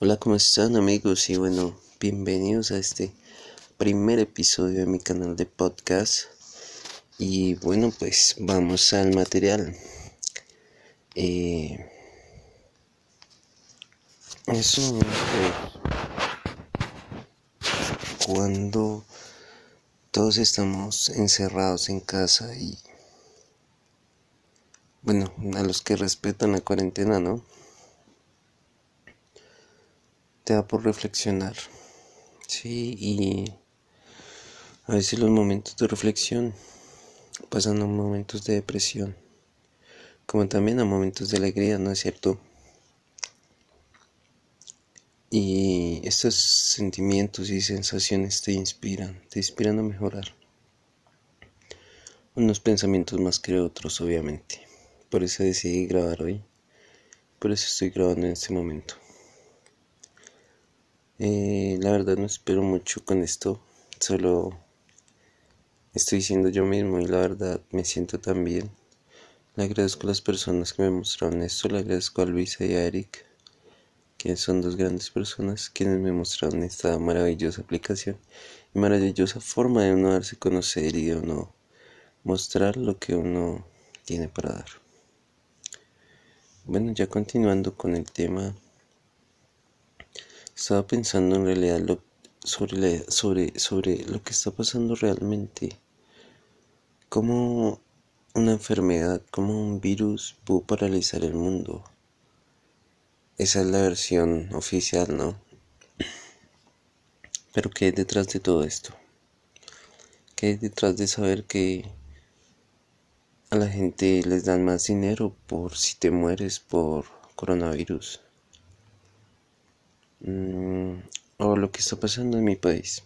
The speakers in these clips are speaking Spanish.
Hola, ¿cómo están amigos? Y bueno, bienvenidos a este primer episodio de mi canal de podcast. Y bueno, pues vamos al material. Eh, es un cuando todos estamos encerrados en casa y bueno, a los que respetan la cuarentena, ¿no? Te da por reflexionar. Sí, y a veces los momentos de reflexión pasan a momentos de depresión, como también a momentos de alegría, ¿no es cierto? Y estos sentimientos y sensaciones te inspiran, te inspiran a mejorar. Unos pensamientos más que otros, obviamente. Por eso decidí grabar hoy. Por eso estoy grabando en este momento. Eh, la verdad no espero mucho con esto, solo estoy siendo yo mismo y la verdad me siento tan bien. Le agradezco a las personas que me mostraron esto, le agradezco a Luisa y a Eric, que son dos grandes personas quienes me mostraron esta maravillosa aplicación y maravillosa forma de uno darse a conocer y de uno mostrar lo que uno tiene para dar. Bueno, ya continuando con el tema estaba pensando en realidad lo, sobre, sobre, sobre lo que está pasando realmente. Como una enfermedad, como un virus pudo paralizar el mundo. Esa es la versión oficial, ¿no? Pero ¿qué hay detrás de todo esto? ¿Qué hay detrás de saber que a la gente les dan más dinero por si te mueres por coronavirus? Mm, o lo que está pasando en mi país.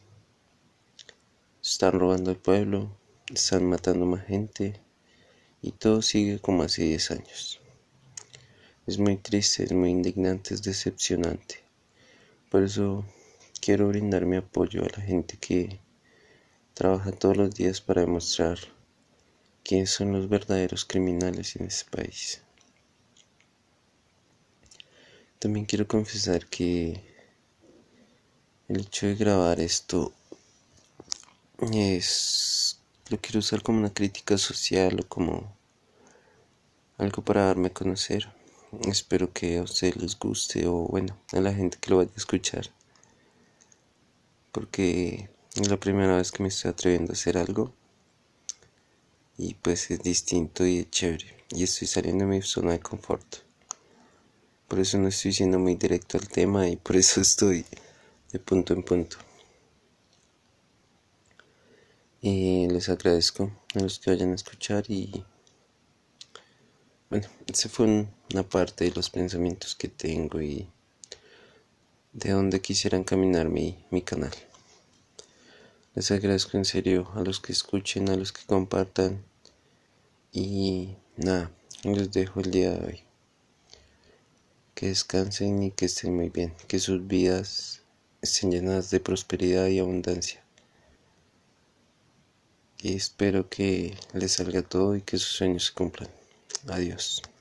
Están robando el pueblo, están matando más gente y todo sigue como hace 10 años. Es muy triste, es muy indignante, es decepcionante. Por eso quiero brindar mi apoyo a la gente que trabaja todos los días para demostrar quiénes son los verdaderos criminales en este país. También quiero confesar que el hecho de grabar esto es lo quiero usar como una crítica social o como algo para darme a conocer. Espero que a ustedes les guste o bueno, a la gente que lo vaya a escuchar. Porque es la primera vez que me estoy atreviendo a hacer algo. Y pues es distinto y es chévere. Y estoy saliendo de mi zona de confort. Por eso no estoy siendo muy directo al tema y por eso estoy de punto en punto. Y les agradezco a los que vayan a escuchar y bueno, esa fue una parte de los pensamientos que tengo y de dónde quisiera encaminar mi, mi canal. Les agradezco en serio a los que escuchen, a los que compartan y nada, les dejo el día de hoy que descansen y que estén muy bien, que sus vidas estén llenas de prosperidad y abundancia. Y espero que les salga todo y que sus sueños se cumplan. Adiós.